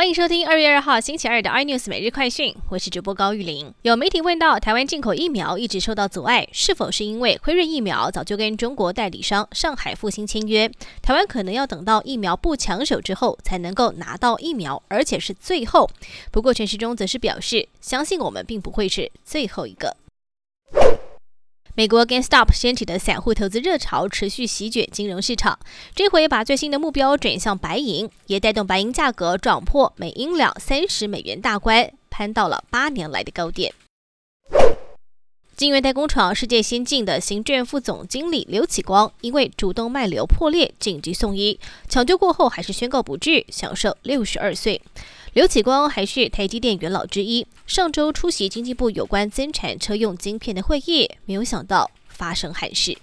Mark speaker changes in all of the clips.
Speaker 1: 欢迎收听二月二号星期二的 iNews 每日快讯，我是主播高玉玲。有媒体问到，台湾进口疫苗一直受到阻碍，是否是因为辉瑞疫苗早就跟中国代理商上海复兴签约，台湾可能要等到疫苗不抢手之后才能够拿到疫苗，而且是最后。不过陈时中则是表示，相信我们并不会是最后一个。美国 GameStop 掀起的散户投资热潮持续席卷金融市场，这回把最新的目标转向白银，也带动白银价格撞破每英两三十美元大关，攀到了八年来的高点。金源代工厂世界先进的行政副总经理刘启光，因为主动脉瘤破裂紧急送医，抢救过后还是宣告不治，享受六十二岁。刘启光还是台积电元老之一，上周出席经济部有关增产车用晶片的会议，没有想到发生憾事。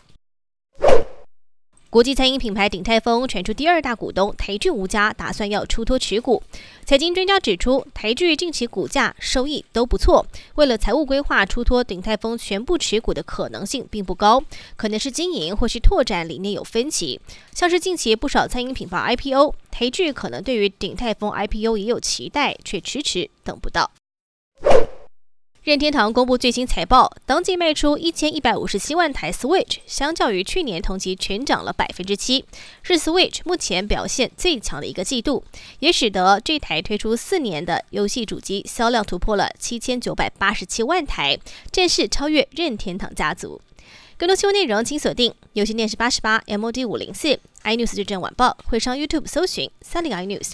Speaker 1: 国际餐饮品牌鼎泰丰传出第二大股东台剧吴家打算要出脱持股。财经专家指出，台剧近期股价收益都不错，为了财务规划出脱鼎泰丰全部持股的可能性并不高，可能是经营或是拓展理念有分歧。像是近期不少餐饮品牌 IPO，台剧可能对于鼎泰丰 IPO 也有期待，却迟迟等不到。任天堂公布最新财报，当季卖出一千一百五十七万台 Switch，相较于去年同期全涨了百分之七，是 Switch 目前表现最强的一个季度，也使得这台推出四年的游戏主机销量突破了七千九百八十七万台，正式超越任天堂家族。更多新闻内容请锁定游戏电视八十八 MOD 五零四 iNews 最正晚报，会上 YouTube 搜寻三零 iNews。